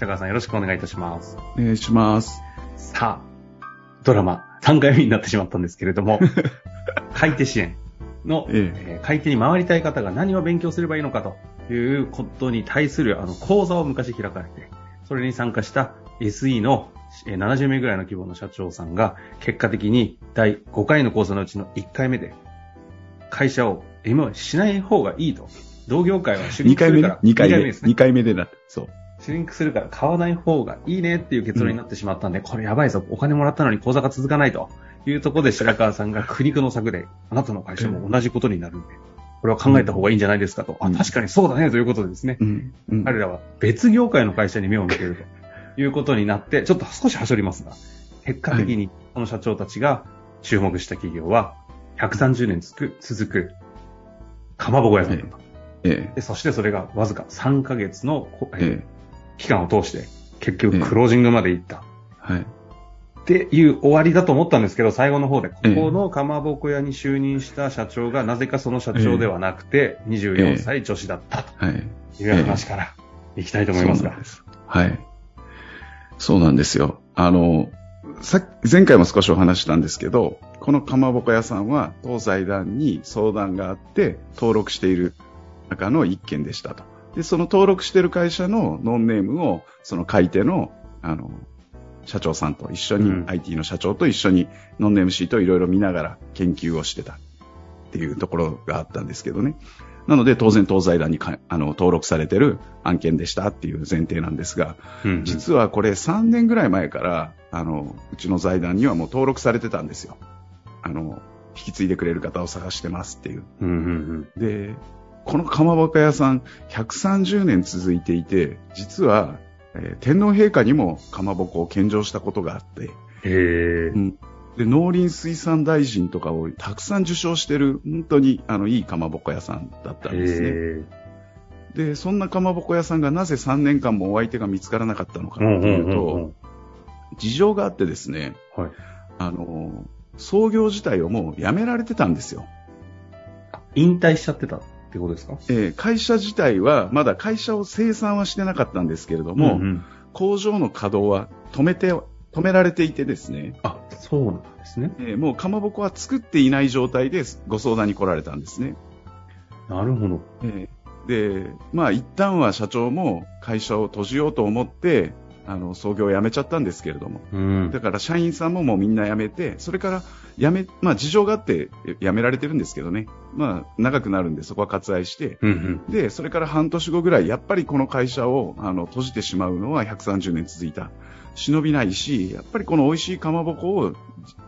白川さんよろしくお願いいたします。お願いします。さあ、ドラマ3回目になってしまったんですけれども、買い手支援の、ええー買い手に回りたい方が何を勉強すればいいのかということに対するあの講座を昔開かれて、それに参加した SE のえー70名ぐらいの規模の社長さんが、結果的に第5回の講座のうちの1回目で、会社を M しない方がいいと。同業界はシュリ2回目ねンクするから。。2回目。二ですね2。回目でな。そう。シュリンクするから買わない方がいいねっていう結論になってしまったんで、これやばいぞ。お金もらったのに口座が続かないというところで白川さんが苦肉の策で、あなたの会社も同じことになるんで、これは考えた方がいいんじゃないですかと。うんあ、確かにそうだねということでですね。うん。うん。彼らは別業界の会社に目を向けると いうことになって、ちょっと少しはしょりますが、結果的にこの社長たちが注目した企業は、130年続く、続く、かまぼこ屋さんだった。えでそしてそれがわずか3ヶ月の。ええ。期間を通して、結局クロージングまで行った。はい。っていう終わりだと思ったんですけど、最後の方で、こええこのかまぼこ屋に就任した社長が、なぜかその社長ではなくて、24歳女子だったはい。という話からいきたいと思いますが。はい。そうなんですよ。あの、さっ前回も少しお話ししたんですけど、このかまぼこ屋さんは、当財団に相談があって、登録している中の一件でしたと。で、その登録している会社のノンネームを、その買い手の、あの、社長さんと一緒に、うん IT の社長と一緒にノンネームシートをいろいろ見ながら研究をしてたっていうところがあったんですけどね。なので、当然、東財団にかあの登録されてる案件でしたっていう前提なんですが、うんうん実はこれ3年ぐらい前から、あの、うちの財団にはもう登録されてたんですよ。あの、引き継いでくれる方を探してますっていう。うんうんで、このかまぼこ屋さん130年続いていて、実は、えー天皇陛下にもかまぼこを献上したことがあって、へえ。うんで、農林水産大臣とかをたくさん受賞してる、本当にあのいいかまぼこ屋さんだったんですね。へで、そんなかまぼこ屋さんがなぜ3年間もお相手が見つからなかったのかといううんうんうんと、事情があってですね、はい。あの、創業自体をもう辞められてたんですよ。引退しちゃってたってことですか？えー会社自体は、まだ会社を生産はしてなかったんですけれども、んん工場の稼働は止めて、止められていてですね、あ、そうなんですね。えーもうかまぼこは作っていない状態でご相談に来られたんですね。なるほど。えーで、まあ一旦は社長も会社を閉じようと思って、あの、創業を辞めちゃったんですけれども。うん。だから社員さんももうみんな辞めて、それから辞め、まあ事情があって辞められてるんですけどね。まあ長くなるんでそこは割愛して、うんうん。で、それから半年後ぐらい、やっぱりこの会社をあの閉じてしまうのは130年続いた。忍びないし、やっぱりこの美味しいかまぼこをじ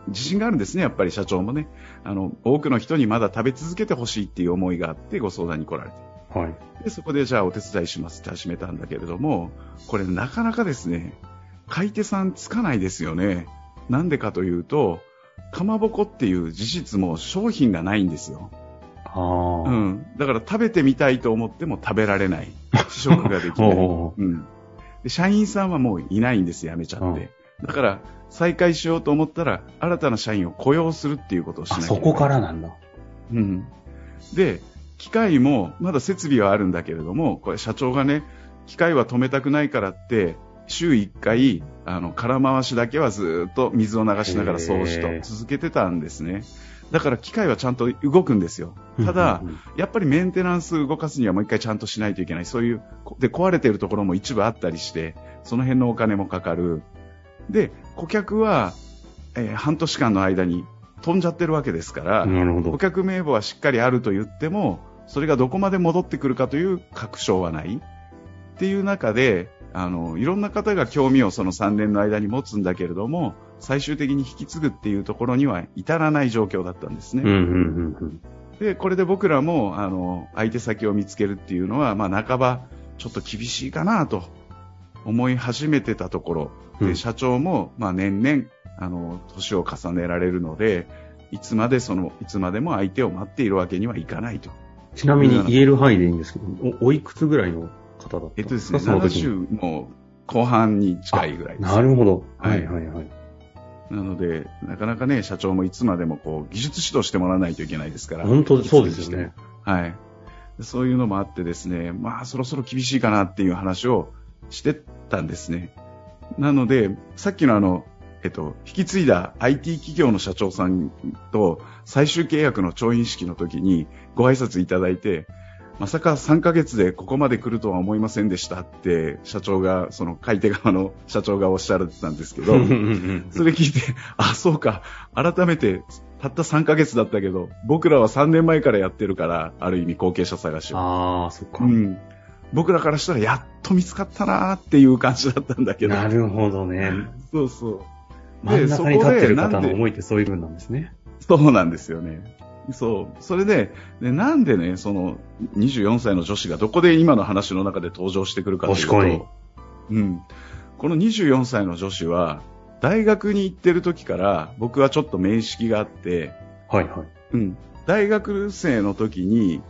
自信があるんですね、やっぱり社長もね。あの、多くの人にまだ食べ続けてほしいっていう思いがあってご相談に来られて。はい。で、そこでじゃあお手伝いしますって始めたんだけれども、これなかなかですね、買い手さんつかないですよね。なんでかというと、かまぼこっていう事実も商品がないんですよ。ああ。う。ん。だから食べてみたいと思っても食べられない。試食ができない。おうん。で、社員さんはもういないんです、辞めちゃって。だから、再開しようと思ったら、新たな社員を雇用するっていうことをしなあ、きゃいけない。そこからなんだ。うん。で、機械も、まだ設備はあるんだけれども、これ社長がね、機械は止めたくないからって、週1回、あの、空回しだけはずっと水を流しながら掃除と続けてたんですね。だから機械はちゃんと動くんですよ。ただやっぱりメンテナンス動かすにはもう一回ちゃんとしないといけない。そういう、こで、壊れてるところも一部あったりして、その辺のお金もかかる。で、顧客は、えー半年間の間に飛んじゃってるわけですから、顧。客名簿はしっかりあると言っても、それがどこまで戻ってくるかという確証はない。っていう中で、あの、いろんな方が興味をその3年の間に持つんだけれども、最終的に引き継ぐっていうところには至らない状況だったんですね。うんうんうんうん。で、これで僕らも、あの、相手先を見つけるっていうのは、まあ、半ば、ちょっと厳しいかなと思い始めてたところ、で、うん社長も、まあ年々、あの、年を重ねられるので、いつまでその、いつまでも相手を待っているわけにはいかないと。ちなみに言える範囲でいいんですけど、おおいくつぐらいの方だったんえっとですね、ですかその時に。70も後半に近いぐらいです。なるほど。ははいいはいはい。なので、なかなかね、社長もいつまでもこう、技術指導してもらわないといけないですから。本当そうですよね。はい。そういうのもあってですね、まあそろそろ厳しいかなっていう話をしてたんですね。なので、さっきのあの、えっと、引き継いだ IT 企業の社長さんと最終契約の調印式の時にご挨拶いただいて、まさか3ヶ月でここまで来るとは思いませんでしたって社長が、その買い手側の社長がおっしゃられてたんですけど、それ聞いて、あ、そうか、改めて、たった3ヶ月だったけど、僕らは3年前からやってるから、ある意味後継者探しを。ああ、そっか。うん。僕らからしたらやっと見つかったなーっていう感じだったんだけど。なるほどね。そうそう。真ん中に立ってる方の思いってそういう分なんですね。そうなんですよね。そう。それで、でなんでね、その、24歳の女子がどこで今の話の中で登場してくるかというと、うん。この24歳の女子は、大学に行ってる時から、僕はちょっと面識があって、はいはい。うん。大学生の時に、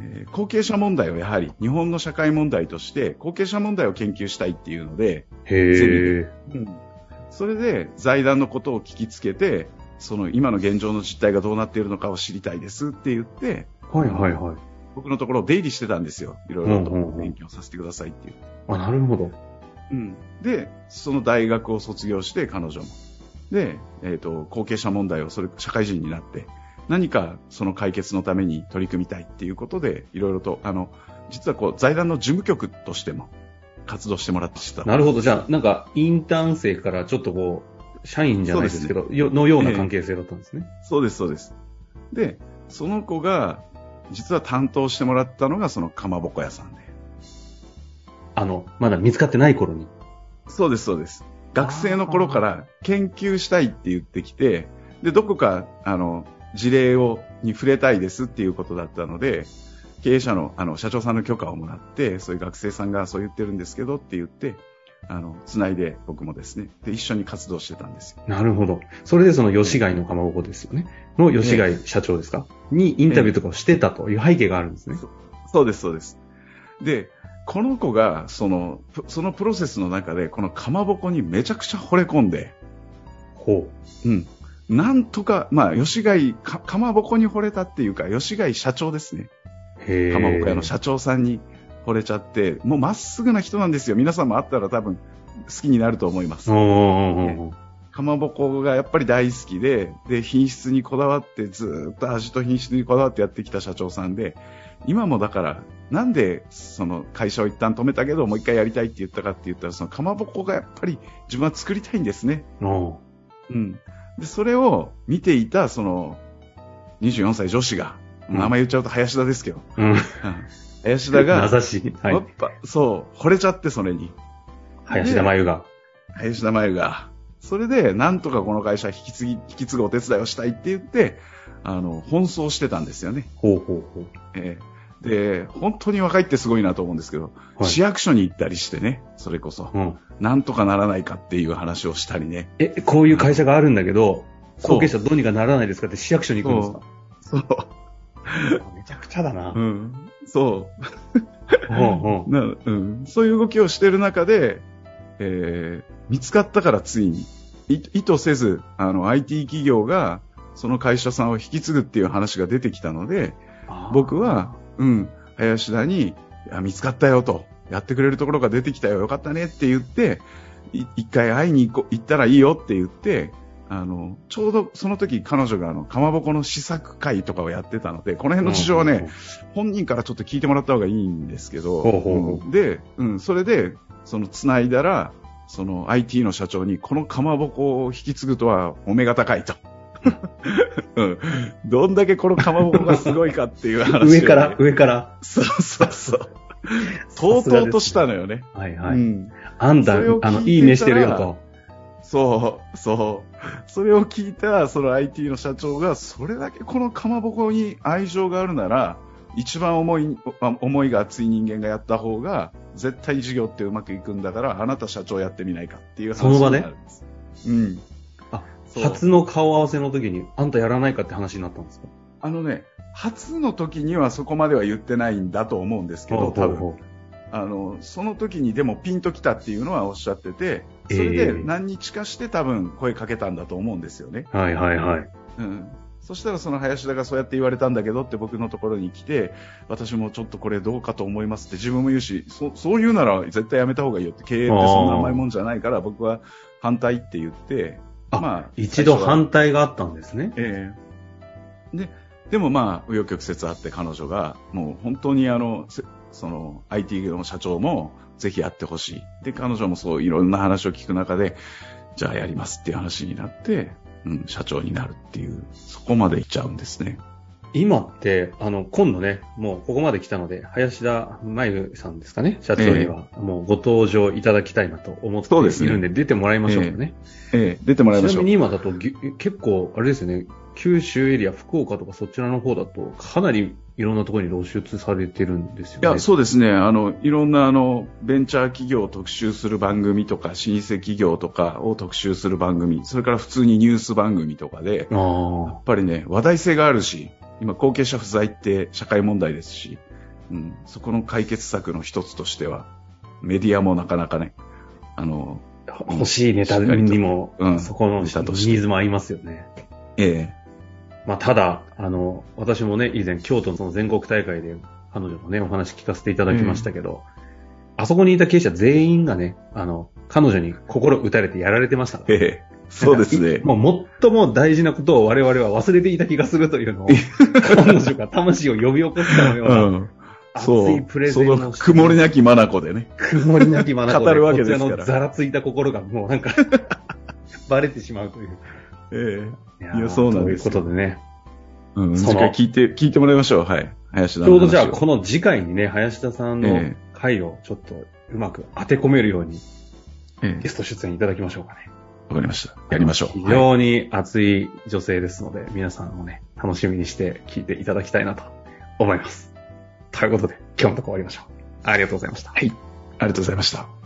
えー後継者問題をやはり日本の社会問題として後継者問題を研究したいっていうので、へえ。それで財団のことを聞きつけて、その今の現状の実態がどうなっているのかを知りたいですって言って、はいはいはい。僕のところを出入りしてたんですよ。いろいろとうんうんうん勉強させてくださいっていう。あ、なるほど。うん。で、その大学を卒業して彼女も。で、えっ、と、後継者問題をそれ、社会人になって、何かその解決のために取り組みたいっていうことで、いろいろと、あの、実はこう、財団の事務局としても活動してもらってた。なるほど。じゃあ、なんか、インターン生からちょっとこう、社員じゃないですけど、よのような関係性だったんですね。そうです、そうです。で、その子が、実は担当してもらったのがそのかまぼこ屋さんで。あの、まだ見つかってない頃に。そうです、そうです。学生の頃から研究したいって言ってきて、で、どこか、あの、事例を、に触れたいですっていうことだったので、経営者の、あの、社長さんの許可をもらって、そういう学生さんがそう言ってるんですけどって言って、あの、つないで僕もですね、で、一緒に活動してたんですよ。なるほど。それでその吉貝のかまぼこですよね。の吉貝社長ですか？にインタビューとかをしてたという背景があるんですね。そうです、そうです。で、この子が、その、プそのプロセスの中で、このかまぼこにめちゃくちゃ惚れ込んで、ほうん。なんとか、まあ、吉貝か、かまぼこに惚れたっていうか、吉貝社長ですね。かまぼこ屋の社長さんに惚れちゃって、もうまっすぐな人なんですよ。皆さんも会ったら多分好きになると思います。かまぼこがやっぱり大好きで、で、品質にこだわって、ずーっと味と品質にこだわってやってきた社長さんで、今もだから、なんで、その会社を一旦止めたけど、もう一回やりたいって言ったかって言ったら、そのかまぼこがやっぱり自分は作りたいんですね。おうん。で、それを見ていた、その、24歳女子が、うん名前言っちゃうと林田ですけど、ーうん。うん林田が、名指し。はい。やっぱ、そう、惚れちゃって、それに。林田真由が。林田真由が。それで、なんとかこの会社引き継ぎ、引き継ぐお手伝いをしたいって言って、あの、奔走してたんですよね。ほうほうほう。えーで、本当に若いってすごいなと思うんですけど、はい市役所に行ったりしてね、それこそ、うん。なんとかならないかっていう話をしたりね。え、こういう会社があるんだけど、後継者どうにかならないですかって市役所に行くんですか？そう。めちゃくちゃだな。うん。そう。ほうほなうん、そういう動きをしている中で、えー見つかったからついに、い意図せず、あの、IT 企業が、その会社さんを引き継ぐっていう話が出てきたので、う僕は、うん、林田に、見つかったよと、やってくれるところが出てきたよ、よかったねって言って、い一回会いに行こ行ったらいいよって言って、あの、ちょうどその時彼女があの、かまぼこの試作会とかをやってたので、この辺の事情はね、本人からちょっと聞いてもらった方がいいんですけど、ほうんで、うん、それで、その、繋いだら、その IT の社長に、このかまぼこを引き継ぐとはお目が高いと。うん。どんだけこのかまぼこがすごいかっていう話をね、上から、上から？そうそうそう。とうとうとしたのよね。はいはい。うん。あんた、あの、いい目してるよと。そう、そう。それを聞いた、その IT の社長が、それだけこのかまぼこに愛情があるなら、一番思い、あ思いが熱い人間がやった方が絶対事業ってうまくいくんだから、あなた社長やってみないかっていう話その場でになるんです。うん。あ、そう初の顔合わせの時に、あんたやらないかって話になったんですか？あのね、初の時にはそこまでは言ってないんだと思うんですけど、多分。あの、その時にでもピンときたっていうのはおっしゃってて、それえでえ何日かして多分声かけたんだと思うんですよね。うはいはいはい。うん。そしたらその林田がそうやって言われたんだけどって僕のところに来て、私もちょっとこれどうかと思いますって自分も言うし、そそう言うなら絶対やめた方がいいよって経営ってそんな甘いもんじゃないから僕は反対って言って、あまあ、一度反対があったんですね。ええで、でもまあ、紆余曲折あって彼女が、もう本当にあの、せその IT の社長もぜひやってほしい。で、彼女もそういろんな話を聞く中で、じゃあやりますっていう話になって、うん、社長になるっていう、そこまで行っちゃうんですね。今って、あの、今度ね、もうここまで来たので、林田真由さんですかね、社長には、もうご登場いただきたいなと思ってそうですねいるんで、出てもらいましょうかね。ええ出てもらいましょう。ちなみに今だとぎ結構、あれですよね、九州エリア、福岡とかそちらの方だと、かなりいろんなところに露出されてるんですよね。いや、そうですね。あの、いろんなあの、ベンチャー企業を特集する番組とか、老舗企業とかを特集する番組、それから普通にニュース番組とかで、やあっぱりね、話題性があるし、今、後継者不在って社会問題ですし、うん、そこの解決策の一つとしては、メディアもなかなかね、あの、あ、欲しいネタにも、うんそこのニーズも合いますよね。えまあ、ただ、あの、私もね、以前、京都のその全国大会で、彼女のね、お話聞かせていただきましたけど、あそこにいた経営者全員がね、あの、彼女に心打たれてやられてましたからえ、ええ、そうですね。もう最も大事なことを我々は忘れていた気がするというのを、彼女が魂を呼び起こしたのような、うん。そう。熱いプレゼその曇りなき眼でね。曇りなき眼語るわけですからこちらのざらついた心がもうなんか、バレてしまうという。えいいやそうなんですよということでね。えうん。その次回聞いて、聞いてもらいましょう。はい。林田ちょうどじゃあ、この次回にね、林田さんのええ回をちょっとうまく当て込めるようにええゲスト出演いただきましょうかね。わかりました。やりましょう。非はい常に熱い女性ですので、皆さんもね、楽しみにして聞いていただきたいなと思います。ということで、今日のところ終わりましょう。ありがとうございました。はい。ありがとうございました。